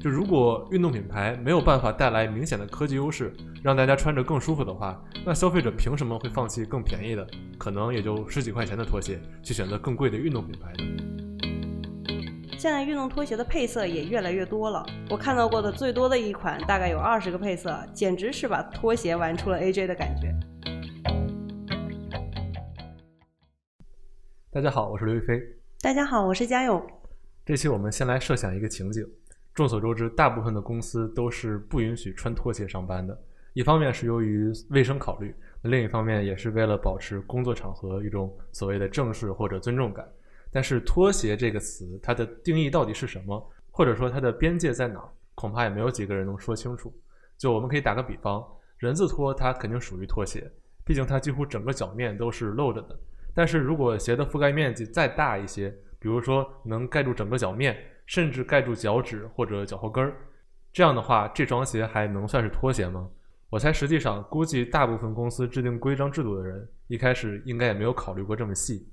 就如果运动品牌没有办法带来明显的科技优势，让大家穿着更舒服的话，那消费者凭什么会放弃更便宜的，可能也就十几块钱的拖鞋，去选择更贵的运动品牌呢？现在运动拖鞋的配色也越来越多了，我看到过的最多的一款大概有二十个配色，简直是把拖鞋玩出了 AJ 的感觉。大家好，我是刘亦菲。大家好，我是嘉勇。这期我们先来设想一个情景。众所周知，大部分的公司都是不允许穿拖鞋上班的。一方面是由于卫生考虑，另一方面也是为了保持工作场合一种所谓的正式或者尊重感。但是“拖鞋”这个词，它的定义到底是什么，或者说它的边界在哪，恐怕也没有几个人能说清楚。就我们可以打个比方，人字拖它肯定属于拖鞋，毕竟它几乎整个脚面都是露着的。但是如果鞋的覆盖面积再大一些，比如说能盖住整个脚面。甚至盖住脚趾或者脚后跟儿，这样的话，这双鞋还能算是拖鞋吗？我猜，实际上估计大部分公司制定规章制度的人，一开始应该也没有考虑过这么细。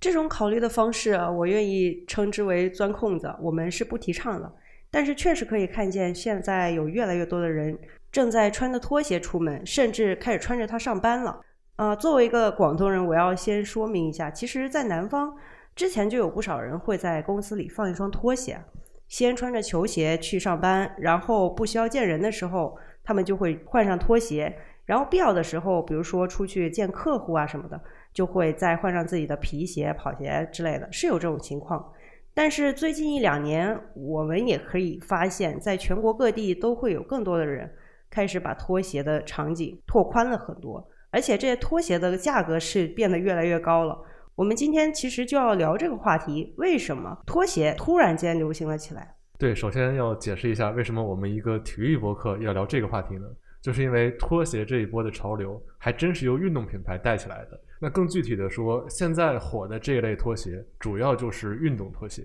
这种考虑的方式，啊我愿意称之为钻空子，我们是不提倡的。但是确实可以看见，现在有越来越多的人正在穿着拖鞋出门，甚至开始穿着它上班了。啊，作为一个广东人，我要先说明一下，其实，在南方。之前就有不少人会在公司里放一双拖鞋，先穿着球鞋去上班，然后不需要见人的时候，他们就会换上拖鞋，然后必要的时候，比如说出去见客户啊什么的，就会再换上自己的皮鞋、跑鞋之类的，是有这种情况。但是最近一两年，我们也可以发现，在全国各地都会有更多的人开始把拖鞋的场景拓宽了很多，而且这些拖鞋的价格是变得越来越高了。我们今天其实就要聊这个话题：为什么拖鞋突然间流行了起来？对，首先要解释一下，为什么我们一个体育博客要聊这个话题呢？就是因为拖鞋这一波的潮流还真是由运动品牌带起来的。那更具体的说，现在火的这一类拖鞋，主要就是运动拖鞋。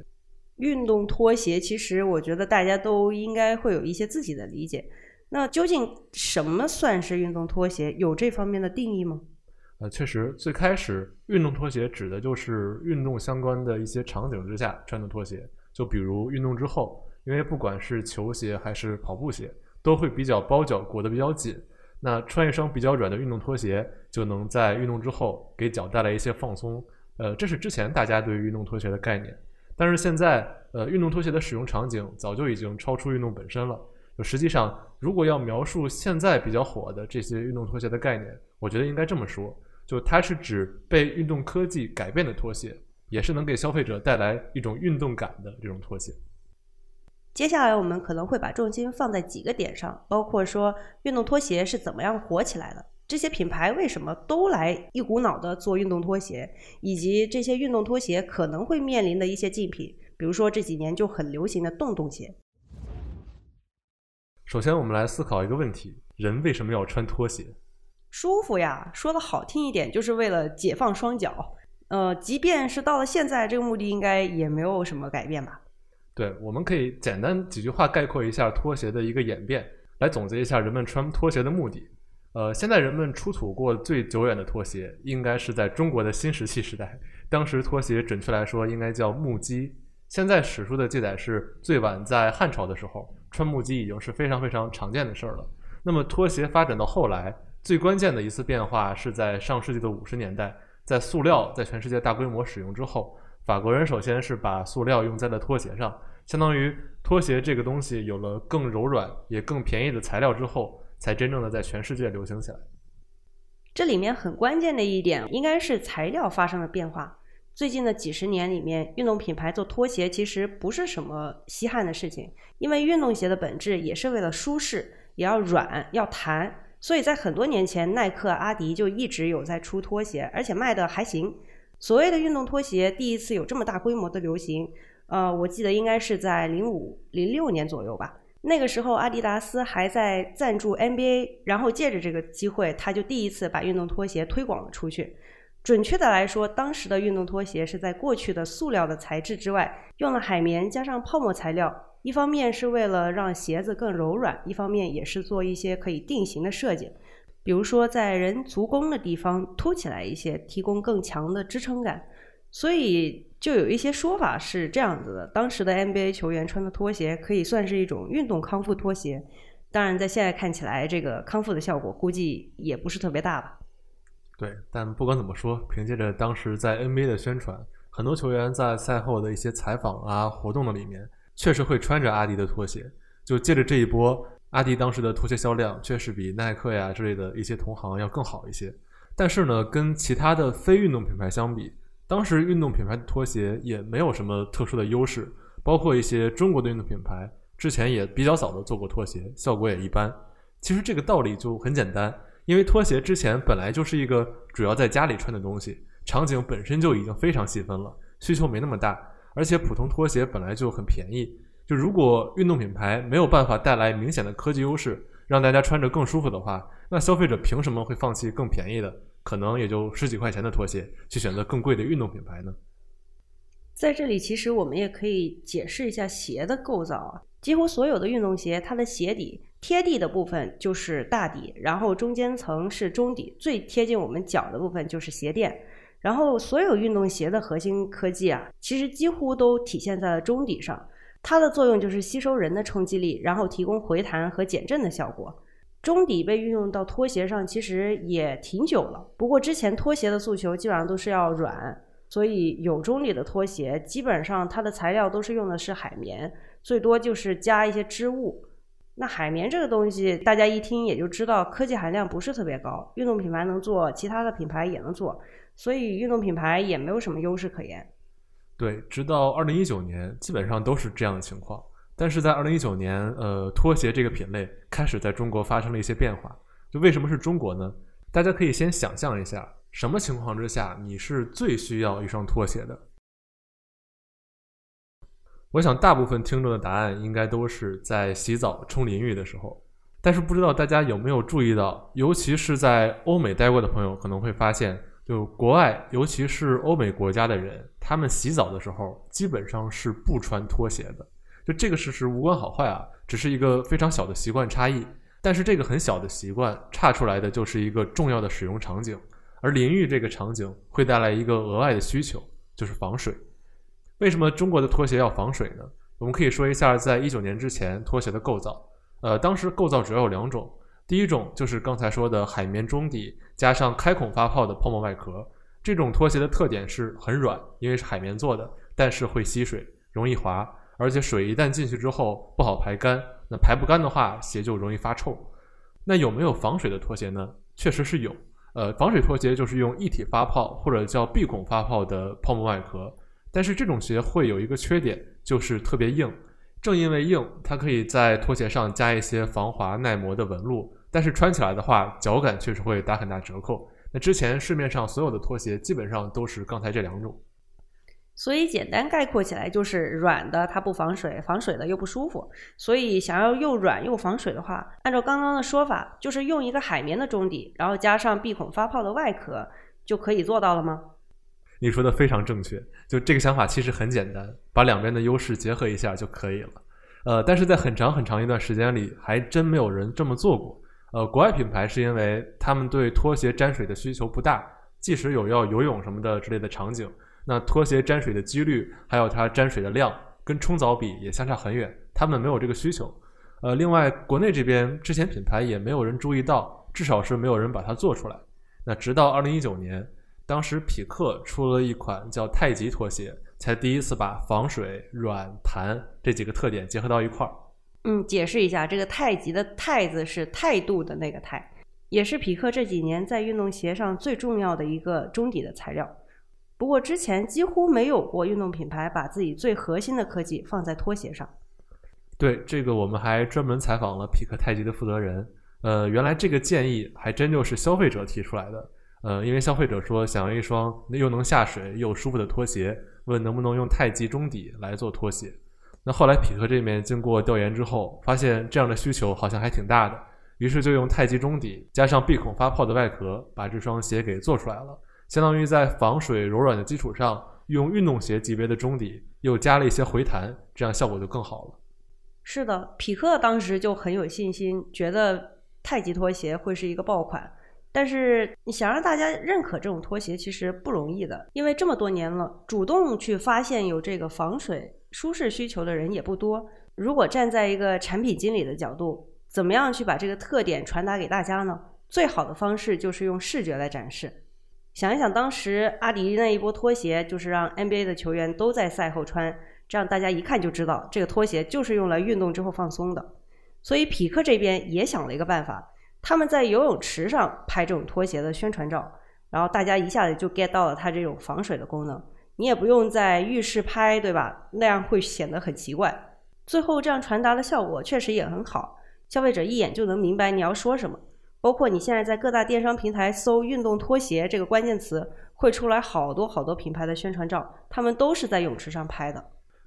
运动拖鞋，其实我觉得大家都应该会有一些自己的理解。那究竟什么算是运动拖鞋？有这方面的定义吗？呃，确实，最开始运动拖鞋指的就是运动相关的一些场景之下穿的拖鞋，就比如运动之后，因为不管是球鞋还是跑步鞋，都会比较包脚裹得比较紧，那穿一双比较软的运动拖鞋，就能在运动之后给脚带来一些放松。呃，这是之前大家对于运动拖鞋的概念，但是现在，呃，运动拖鞋的使用场景早就已经超出运动本身了。就实际上，如果要描述现在比较火的这些运动拖鞋的概念，我觉得应该这么说。就它是指被运动科技改变的拖鞋，也是能给消费者带来一种运动感的这种拖鞋。接下来我们可能会把重心放在几个点上，包括说运动拖鞋是怎么样火起来的，这些品牌为什么都来一股脑的做运动拖鞋，以及这些运动拖鞋可能会面临的一些竞品，比如说这几年就很流行的洞洞鞋。首先，我们来思考一个问题：人为什么要穿拖鞋？舒服呀，说的好听一点，就是为了解放双脚。呃，即便是到了现在，这个目的应该也没有什么改变吧？对，我们可以简单几句话概括一下拖鞋的一个演变，来总结一下人们穿拖鞋的目的。呃，现在人们出土过最久远的拖鞋，应该是在中国的新石器时代，当时拖鞋准确来说应该叫木屐。现在史书的记载是最晚在汉朝的时候，穿木屐已经是非常非常常见的事儿了。那么拖鞋发展到后来。最关键的一次变化是在上世纪的五十年代，在塑料在全世界大规模使用之后，法国人首先是把塑料用在了拖鞋上，相当于拖鞋这个东西有了更柔软也更便宜的材料之后，才真正的在全世界流行起来。这里面很关键的一点应该是材料发生了变化。最近的几十年里面，运动品牌做拖鞋其实不是什么稀罕的事情，因为运动鞋的本质也是为了舒适，也要软要弹。所以在很多年前，耐克、阿迪就一直有在出拖鞋，而且卖的还行。所谓的运动拖鞋第一次有这么大规模的流行，呃，我记得应该是在零五零六年左右吧。那个时候，阿迪达斯还在赞助 NBA，然后借着这个机会，他就第一次把运动拖鞋推广了出去。准确的来说，当时的运动拖鞋是在过去的塑料的材质之外，用了海绵加上泡沫材料。一方面是为了让鞋子更柔软，一方面也是做一些可以定型的设计，比如说在人足弓的地方凸起来一些，提供更强的支撑感。所以就有一些说法是这样子的：当时的 NBA 球员穿的拖鞋可以算是一种运动康复拖鞋。当然，在现在看起来，这个康复的效果估计也不是特别大吧。对，但不管怎么说，凭借着当时在 NBA 的宣传，很多球员在赛后的一些采访啊、活动的里面，确实会穿着阿迪的拖鞋。就借着这一波，阿迪当时的拖鞋销量确实比耐克呀之类的一些同行要更好一些。但是呢，跟其他的非运动品牌相比，当时运动品牌的拖鞋也没有什么特殊的优势，包括一些中国的运动品牌之前也比较早的做过拖鞋，效果也一般。其实这个道理就很简单，因为拖鞋之前本来就是一个主要在家里穿的东西，场景本身就已经非常细分了，需求没那么大，而且普通拖鞋本来就很便宜。就如果运动品牌没有办法带来明显的科技优势，让大家穿着更舒服的话，那消费者凭什么会放弃更便宜的？可能也就十几块钱的拖鞋，去选择更贵的运动品牌呢。在这里，其实我们也可以解释一下鞋的构造啊。几乎所有的运动鞋，它的鞋底贴地的部分就是大底，然后中间层是中底，最贴近我们脚的部分就是鞋垫。然后所有运动鞋的核心科技啊，其实几乎都体现在了中底上。它的作用就是吸收人的冲击力，然后提供回弹和减震的效果。中底被运用到拖鞋上，其实也挺久了。不过之前拖鞋的诉求基本上都是要软，所以有中底的拖鞋，基本上它的材料都是用的是海绵，最多就是加一些织物。那海绵这个东西，大家一听也就知道科技含量不是特别高。运动品牌能做，其他的品牌也能做，所以运动品牌也没有什么优势可言。对，直到二零一九年，基本上都是这样的情况。但是在二零一九年，呃，拖鞋这个品类开始在中国发生了一些变化。就为什么是中国呢？大家可以先想象一下，什么情况之下你是最需要一双拖鞋的？我想大部分听众的答案应该都是在洗澡、冲淋浴的时候。但是不知道大家有没有注意到，尤其是在欧美待过的朋友可能会发现，就国外，尤其是欧美国家的人，他们洗澡的时候基本上是不穿拖鞋的。就这个事实无关好坏啊，只是一个非常小的习惯差异。但是这个很小的习惯差出来的就是一个重要的使用场景，而淋浴这个场景会带来一个额外的需求，就是防水。为什么中国的拖鞋要防水呢？我们可以说一下，在一九年之前拖鞋的构造。呃，当时构造主要有两种，第一种就是刚才说的海绵中底加上开孔发泡的泡沫外壳。这种拖鞋的特点是很软，因为是海绵做的，但是会吸水，容易滑。而且水一旦进去之后不好排干，那排不干的话，鞋就容易发臭。那有没有防水的拖鞋呢？确实是有。呃，防水拖鞋就是用一体发泡或者叫闭孔发泡的泡沫外壳。但是这种鞋会有一个缺点，就是特别硬。正因为硬，它可以在拖鞋上加一些防滑耐磨的纹路，但是穿起来的话，脚感确实会打很大折扣。那之前市面上所有的拖鞋基本上都是刚才这两种。所以简单概括起来就是软的它不防水，防水的又不舒服。所以想要又软又防水的话，按照刚刚的说法，就是用一个海绵的中底，然后加上闭孔发泡的外壳，就可以做到了吗？你说的非常正确，就这个想法其实很简单，把两边的优势结合一下就可以了。呃，但是在很长很长一段时间里，还真没有人这么做过。呃，国外品牌是因为他们对拖鞋沾水的需求不大，即使有要游泳什么的之类的场景。那拖鞋沾水的几率，还有它沾水的量，跟冲澡比也相差很远。他们没有这个需求。呃，另外国内这边之前品牌也没有人注意到，至少是没有人把它做出来。那直到二零一九年，当时匹克出了一款叫太极拖鞋，才第一次把防水、软、弹这几个特点结合到一块儿。嗯，解释一下，这个太极的“太”字是态度的那个“态”，也是匹克这几年在运动鞋上最重要的一个中底的材料。不过之前几乎没有过运动品牌把自己最核心的科技放在拖鞋上。对这个，我们还专门采访了匹克太极的负责人。呃，原来这个建议还真就是消费者提出来的。呃，因为消费者说想要一双又能下水又舒服的拖鞋，问能不能用太极中底来做拖鞋。那后来匹克这边经过调研之后，发现这样的需求好像还挺大的，于是就用太极中底加上闭孔发泡的外壳，把这双鞋给做出来了。相当于在防水柔软的基础上，用运动鞋级别的中底，又加了一些回弹，这样效果就更好了。是的，匹克当时就很有信心，觉得太极拖鞋会是一个爆款。但是你想让大家认可这种拖鞋，其实不容易的，因为这么多年了，主动去发现有这个防水、舒适需求的人也不多。如果站在一个产品经理的角度，怎么样去把这个特点传达给大家呢？最好的方式就是用视觉来展示。想一想，当时阿迪那一波拖鞋，就是让 NBA 的球员都在赛后穿，这样大家一看就知道这个拖鞋就是用来运动之后放松的。所以匹克这边也想了一个办法。他们在游泳池上拍这种拖鞋的宣传照，然后大家一下子就 get 到了它这种防水的功能。你也不用在浴室拍，对吧？那样会显得很奇怪。最后这样传达的效果确实也很好，消费者一眼就能明白你要说什么。包括你现在在各大电商平台搜“运动拖鞋”这个关键词，会出来好多好多品牌的宣传照，他们都是在泳池上拍的。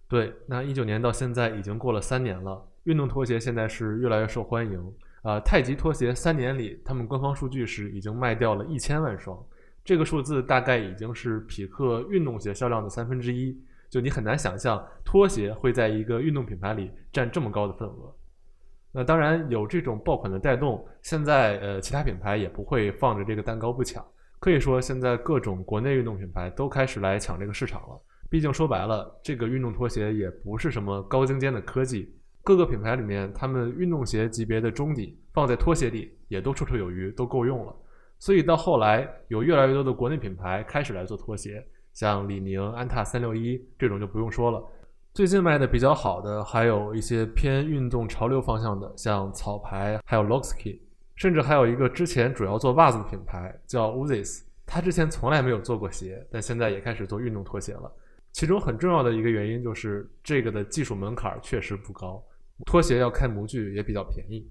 对，那一九年到现在已经过了三年了，运动拖鞋现在是越来越受欢迎。呃，太极拖鞋三年里，他们官方数据是已经卖掉了一千万双，这个数字大概已经是匹克运动鞋销量的三分之一。就你很难想象，拖鞋会在一个运动品牌里占这么高的份额。那当然有这种爆款的带动，现在呃，其他品牌也不会放着这个蛋糕不抢。可以说，现在各种国内运动品牌都开始来抢这个市场了。毕竟说白了，这个运动拖鞋也不是什么高精尖的科技。各个品牌里面，他们运动鞋级别的中底放在拖鞋里也都绰绰有余，都够用了。所以到后来，有越来越多的国内品牌开始来做拖鞋，像李宁、安踏三六一这种就不用说了。最近卖的比较好的，还有一些偏运动潮流方向的，像草牌，还有 Loxkey，甚至还有一个之前主要做袜子的品牌叫 Uzis，它之前从来没有做过鞋，但现在也开始做运动拖鞋了。其中很重要的一个原因就是这个的技术门槛确实不高。拖鞋要开模具也比较便宜。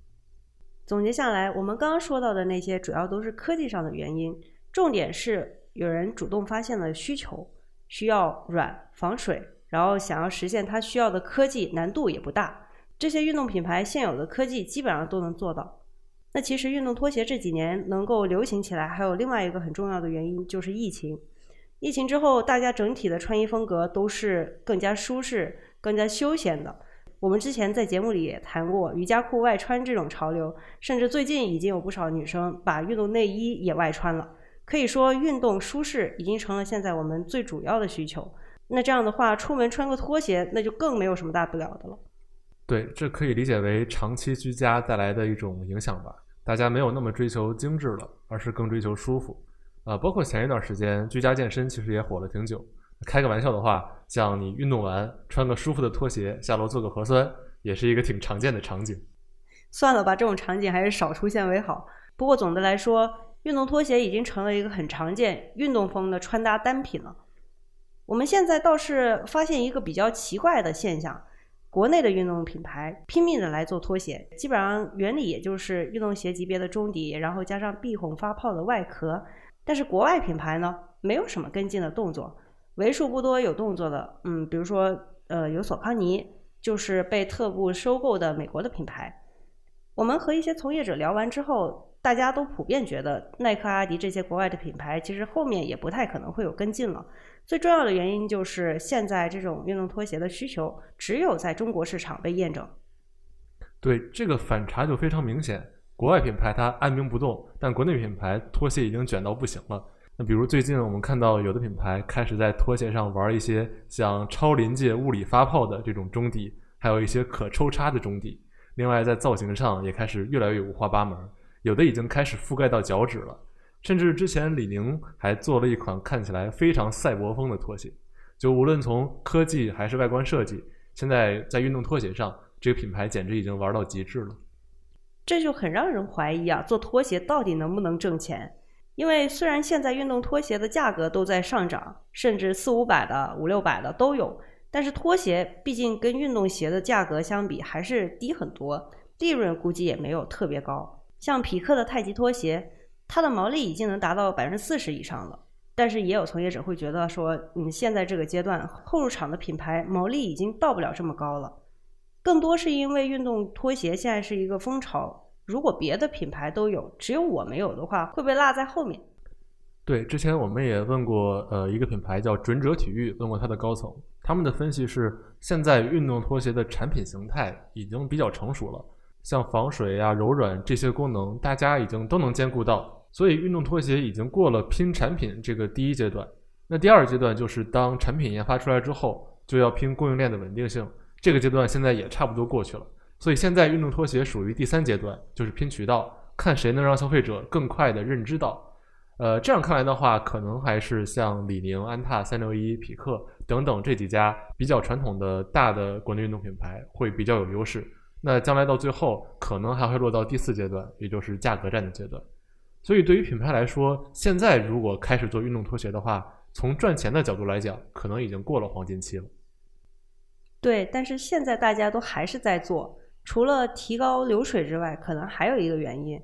总结下来，我们刚刚说到的那些主要都是科技上的原因，重点是有人主动发现了需求，需要软防水，然后想要实现它需要的科技，难度也不大。这些运动品牌现有的科技基本上都能做到。那其实运动拖鞋这几年能够流行起来，还有另外一个很重要的原因就是疫情。疫情之后，大家整体的穿衣风格都是更加舒适、更加休闲的。我们之前在节目里也谈过瑜伽裤外穿这种潮流，甚至最近已经有不少女生把运动内衣也外穿了。可以说，运动舒适已经成了现在我们最主要的需求。那这样的话，出门穿个拖鞋，那就更没有什么大不了的了。对，这可以理解为长期居家带来的一种影响吧。大家没有那么追求精致了，而是更追求舒服。啊，包括前一段时间居家健身其实也火了挺久。开个玩笑的话，像你运动完穿个舒服的拖鞋下楼做个核酸，也是一个挺常见的场景。算了吧，这种场景还是少出现为好。不过总的来说，运动拖鞋已经成了一个很常见运动风的穿搭单品了。我们现在倒是发现一个比较奇怪的现象：国内的运动品牌拼命的来做拖鞋，基本上原理也就是运动鞋级别的中底，然后加上避红发泡的外壳。但是国外品牌呢，没有什么跟进的动作。为数不多有动作的，嗯，比如说，呃，有索康尼，就是被特步收购的美国的品牌。我们和一些从业者聊完之后，大家都普遍觉得，耐克、阿迪这些国外的品牌，其实后面也不太可能会有跟进了。最重要的原因就是，现在这种运动拖鞋的需求，只有在中国市场被验证。对，这个反差就非常明显。国外品牌它按兵不动，但国内品牌拖鞋已经卷到不行了。那比如最近我们看到有的品牌开始在拖鞋上玩一些像超临界物理发泡的这种中底，还有一些可抽插的中底。另外在造型上也开始越来越五花八门，有的已经开始覆盖到脚趾了。甚至之前李宁还做了一款看起来非常赛博风的拖鞋。就无论从科技还是外观设计，现在在运动拖鞋上，这个品牌简直已经玩到极致了。这就很让人怀疑啊，做拖鞋到底能不能挣钱？因为虽然现在运动拖鞋的价格都在上涨，甚至四五百的、五六百的都有，但是拖鞋毕竟跟运动鞋的价格相比还是低很多，利润估计也没有特别高。像匹克的太极拖鞋，它的毛利已经能达到百分之四十以上了。但是也有从业者会觉得说，嗯，现在这个阶段后入场的品牌毛利已经到不了这么高了，更多是因为运动拖鞋现在是一个风潮。如果别的品牌都有，只有我没有的话，会被落在后面。对，之前我们也问过，呃，一个品牌叫准者体育，问过他的高层，他们的分析是，现在运动拖鞋的产品形态已经比较成熟了，像防水呀、柔软这些功能，大家已经都能兼顾到，所以运动拖鞋已经过了拼产品这个第一阶段。那第二阶段就是当产品研发出来之后，就要拼供应链的稳定性。这个阶段现在也差不多过去了。所以现在运动拖鞋属于第三阶段，就是拼渠道，看谁能让消费者更快的认知到。呃，这样看来的话，可能还是像李宁、安踏、三六一、匹克等等这几家比较传统的大的国内运动品牌会比较有优势。那将来到最后，可能还会落到第四阶段，也就是价格战的阶段。所以对于品牌来说，现在如果开始做运动拖鞋的话，从赚钱的角度来讲，可能已经过了黄金期了。对，但是现在大家都还是在做，除了提高流水之外，可能还有一个原因。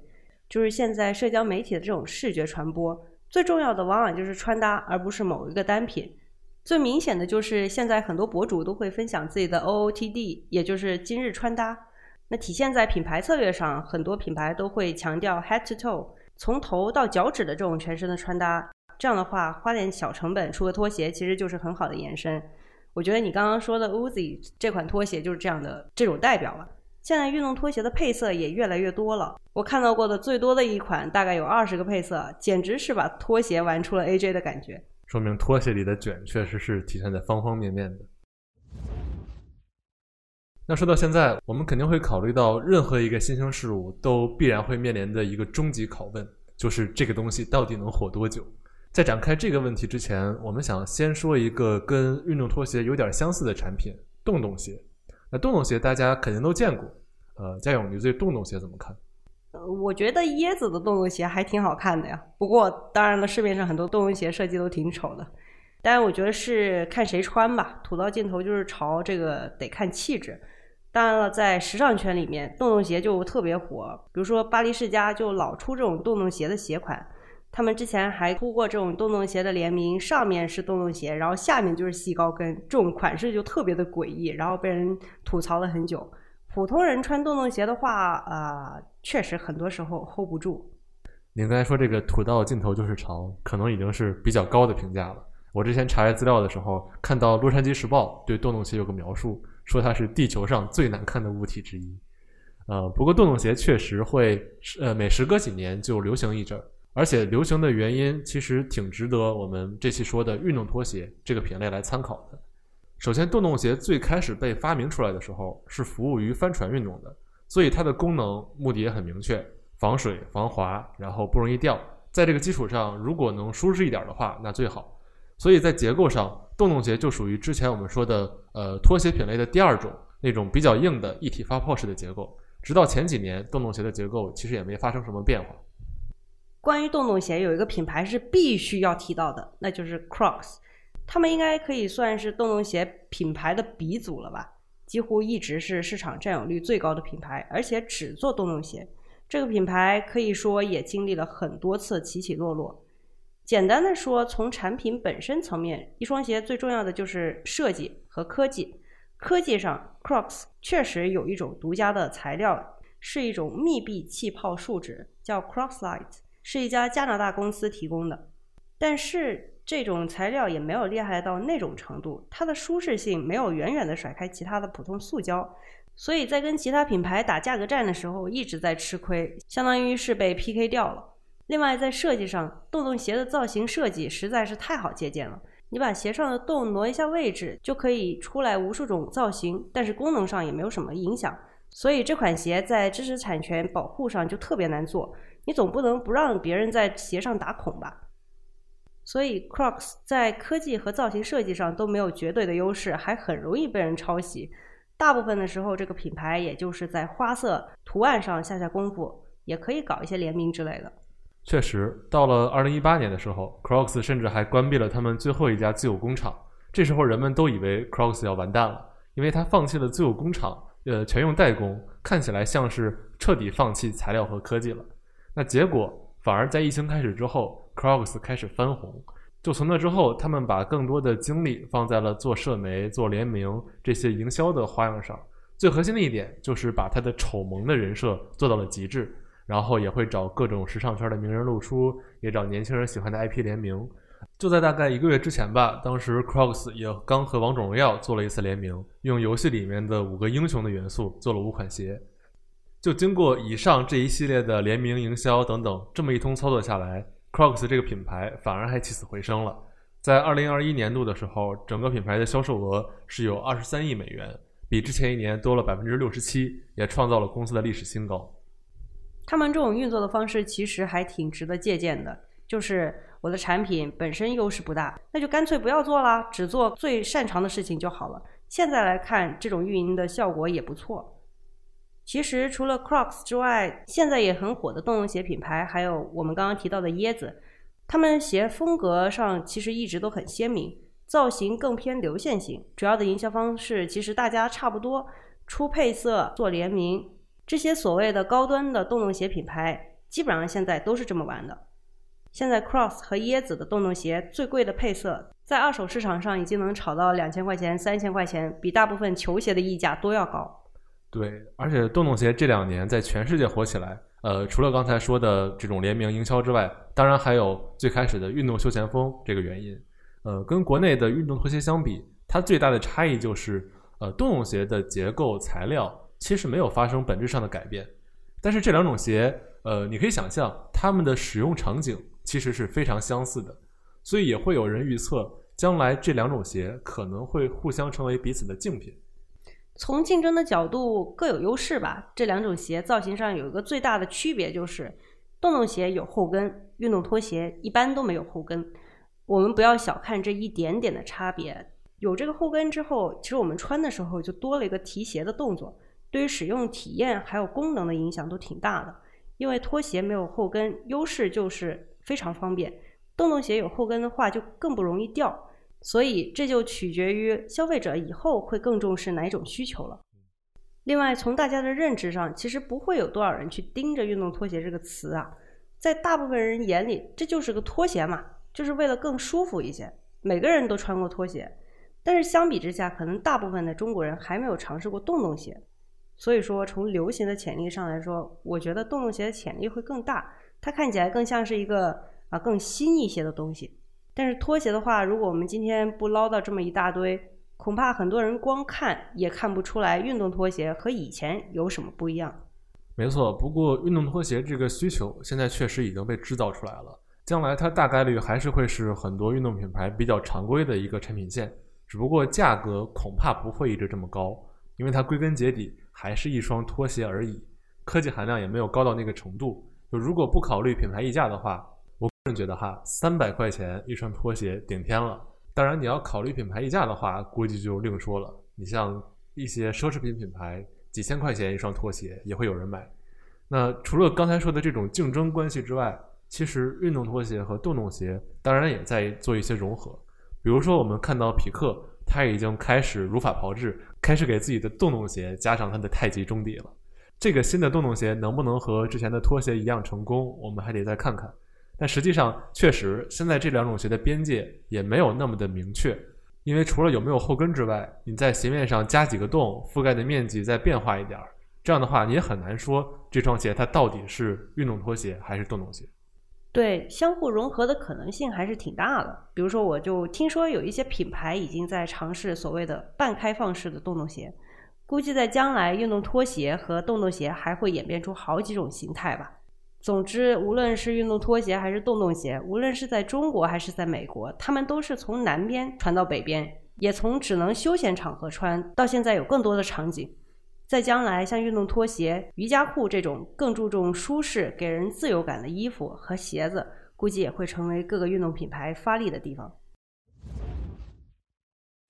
就是现在社交媒体的这种视觉传播，最重要的往往就是穿搭，而不是某一个单品。最明显的就是现在很多博主都会分享自己的 OOTD，也就是今日穿搭。那体现在品牌策略上，很多品牌都会强调 head to toe，从头到脚趾的这种全身的穿搭。这样的话，花点小成本出个拖鞋，其实就是很好的延伸。我觉得你刚刚说的 Uzi 这款拖鞋就是这样的这种代表了。现在运动拖鞋的配色也越来越多了，我看到过的最多的一款大概有二十个配色，简直是把拖鞋玩出了 AJ 的感觉。说明拖鞋里的卷确实是体现在方方面面的。那说到现在，我们肯定会考虑到任何一个新兴事物都必然会面临的一个终极拷问，就是这个东西到底能火多久？在展开这个问题之前，我们想先说一个跟运动拖鞋有点相似的产品——洞洞鞋。那洞洞鞋大家肯定都见过，呃，嘉勇，你对洞洞鞋怎么看？呃，我觉得椰子的洞洞鞋还挺好看的呀。不过，当然了，市面上很多洞洞鞋设计都挺丑的。但是我觉得是看谁穿吧。土到尽头就是潮，这个得看气质。当然了，在时尚圈里面，洞洞鞋就特别火。比如说巴黎世家就老出这种洞洞鞋的鞋款。他们之前还出过这种洞洞鞋的联名，上面是洞洞鞋，然后下面就是细高跟，这种款式就特别的诡异，然后被人吐槽了很久。普通人穿洞洞鞋的话，呃，确实很多时候 hold 不住。您刚才说这个“土到尽头就是潮”，可能已经是比较高的评价了。我之前查阅资料的时候，看到《洛杉矶时报》对洞洞鞋有个描述，说它是地球上最难看的物体之一。呃，不过洞洞鞋确实会，呃，每时隔几年就流行一阵儿。而且流行的原因其实挺值得我们这期说的运动拖鞋这个品类来参考的。首先，洞洞鞋最开始被发明出来的时候是服务于帆船运动的，所以它的功能目的也很明确：防水、防滑，然后不容易掉。在这个基础上，如果能舒适一点的话，那最好。所以在结构上，洞洞鞋就属于之前我们说的呃拖鞋品类的第二种，那种比较硬的一体发泡式的结构。直到前几年，洞洞鞋的结构其实也没发生什么变化。关于洞洞鞋，有一个品牌是必须要提到的，那就是 Crocs。他们应该可以算是洞洞鞋品牌的鼻祖了吧？几乎一直是市场占有率最高的品牌，而且只做洞洞鞋。这个品牌可以说也经历了很多次起起落落。简单的说，从产品本身层面，一双鞋最重要的就是设计和科技。科技上，Crocs 确实有一种独家的材料，是一种密闭气泡树脂，叫 Crocslite。是一家加拿大公司提供的，但是这种材料也没有厉害到那种程度，它的舒适性没有远远的甩开其他的普通塑胶，所以在跟其他品牌打价格战的时候一直在吃亏，相当于是被 PK 掉了。另外在设计上，洞洞鞋的造型设计实在是太好借鉴了，你把鞋上的洞挪一下位置，就可以出来无数种造型，但是功能上也没有什么影响，所以这款鞋在知识产权保护上就特别难做。你总不能不让别人在鞋上打孔吧？所以 Crocs 在科技和造型设计上都没有绝对的优势，还很容易被人抄袭。大部分的时候，这个品牌也就是在花色、图案上下下功夫，也可以搞一些联名之类的。确实，到了二零一八年的时候，Crocs 甚至还关闭了他们最后一家自有工厂。这时候，人们都以为 Crocs 要完蛋了，因为他放弃了自有工厂，呃，全用代工，看起来像是彻底放弃材料和科技了。那结果反而在疫情开始之后，Crocs 开始翻红。就从那之后，他们把更多的精力放在了做社媒、做联名这些营销的花样上。最核心的一点就是把他的丑萌的人设做到了极致，然后也会找各种时尚圈的名人露出，也找年轻人喜欢的 IP 联名。就在大概一个月之前吧，当时 Crocs 也刚和王者荣耀做了一次联名，用游戏里面的五个英雄的元素做了五款鞋。就经过以上这一系列的联名营销等等，这么一通操作下来，Crocs 这个品牌反而还起死回生了。在二零二一年度的时候，整个品牌的销售额是有二十三亿美元，比之前一年多了百分之六十七，也创造了公司的历史新高。他们这种运作的方式其实还挺值得借鉴的，就是我的产品本身优势不大，那就干脆不要做啦，只做最擅长的事情就好了。现在来看，这种运营的效果也不错。其实除了 Crocs 之外，现在也很火的洞洞鞋品牌，还有我们刚刚提到的椰子，他们鞋风格上其实一直都很鲜明，造型更偏流线型，主要的营销方式其实大家差不多，出配色、做联名，这些所谓的高端的洞洞鞋品牌，基本上现在都是这么玩的。现在 Crocs 和椰子的洞洞鞋最贵的配色，在二手市场上已经能炒到两千块钱、三千块钱，比大部分球鞋的溢价都要高。对，而且洞洞鞋这两年在全世界火起来，呃，除了刚才说的这种联名营销之外，当然还有最开始的运动休闲风这个原因。呃，跟国内的运动拖鞋相比，它最大的差异就是，呃，洞洞鞋的结构材料其实没有发生本质上的改变，但是这两种鞋，呃，你可以想象它们的使用场景其实是非常相似的，所以也会有人预测，将来这两种鞋可能会互相成为彼此的竞品。从竞争的角度各有优势吧。这两种鞋造型上有一个最大的区别，就是洞洞鞋有后跟，运动拖鞋一般都没有后跟。我们不要小看这一点点的差别。有这个后跟之后，其实我们穿的时候就多了一个提鞋的动作，对于使用体验还有功能的影响都挺大的。因为拖鞋没有后跟，优势就是非常方便；洞洞鞋有后跟的话，就更不容易掉。所以这就取决于消费者以后会更重视哪种需求了。另外，从大家的认知上，其实不会有多少人去盯着“运动拖鞋”这个词啊。在大部分人眼里，这就是个拖鞋嘛，就是为了更舒服一些。每个人都穿过拖鞋，但是相比之下，可能大部分的中国人还没有尝试过洞洞鞋。所以说，从流行的潜力上来说，我觉得洞洞鞋的潜力会更大。它看起来更像是一个啊更新一些的东西。但是拖鞋的话，如果我们今天不唠叨这么一大堆，恐怕很多人光看也看不出来运动拖鞋和以前有什么不一样。没错，不过运动拖鞋这个需求现在确实已经被制造出来了，将来它大概率还是会是很多运动品牌比较常规的一个产品线，只不过价格恐怕不会一直这么高，因为它归根结底还是一双拖鞋而已，科技含量也没有高到那个程度。就如果不考虑品牌溢价的话。个人觉得哈，三百块钱一双拖鞋顶天了。当然，你要考虑品牌溢价的话，估计就另说了。你像一些奢侈品品牌，几千块钱一双拖鞋也会有人买。那除了刚才说的这种竞争关系之外，其实运动拖鞋和洞洞鞋当然也在做一些融合。比如说，我们看到匹克，它已经开始如法炮制，开始给自己的洞洞鞋加上它的太极中底了。这个新的洞洞鞋能不能和之前的拖鞋一样成功，我们还得再看看。但实际上，确实，现在这两种鞋的边界也没有那么的明确，因为除了有没有后跟之外，你在鞋面上加几个洞，覆盖的面积再变化一点儿，这样的话，你也很难说这双鞋它到底是运动拖鞋还是洞洞鞋。对，相互融合的可能性还是挺大的。比如说，我就听说有一些品牌已经在尝试所谓的半开放式的洞洞鞋，估计在将来，运动拖鞋和洞洞鞋还会演变出好几种形态吧。总之，无论是运动拖鞋还是洞洞鞋，无论是在中国还是在美国，他们都是从南边传到北边，也从只能休闲场合穿到现在有更多的场景。在将来，像运动拖鞋、瑜伽裤这种更注重舒适、给人自由感的衣服和鞋子，估计也会成为各个运动品牌发力的地方。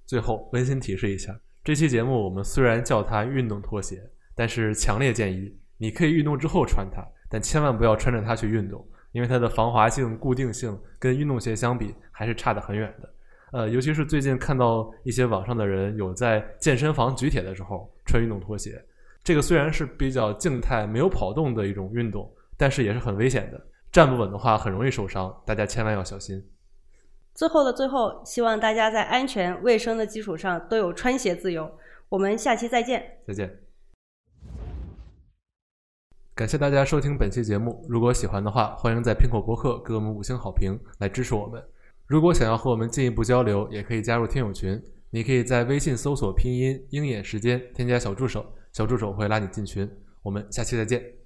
最后，温馨提示一下，这期节目我们虽然叫它运动拖鞋，但是强烈建议你可以运动之后穿它。但千万不要穿着它去运动，因为它的防滑性、固定性跟运动鞋相比还是差得很远的。呃，尤其是最近看到一些网上的人有在健身房举铁的时候穿运动拖鞋，这个虽然是比较静态、没有跑动的一种运动，但是也是很危险的。站不稳的话很容易受伤，大家千万要小心。最后的最后，希望大家在安全卫生的基础上都有穿鞋自由。我们下期再见。再见。感谢大家收听本期节目。如果喜欢的话，欢迎在苹果播客给我们五星好评来支持我们。如果想要和我们进一步交流，也可以加入听友群。你可以在微信搜索拼音“鹰眼时间”，添加小助手，小助手会拉你进群。我们下期再见。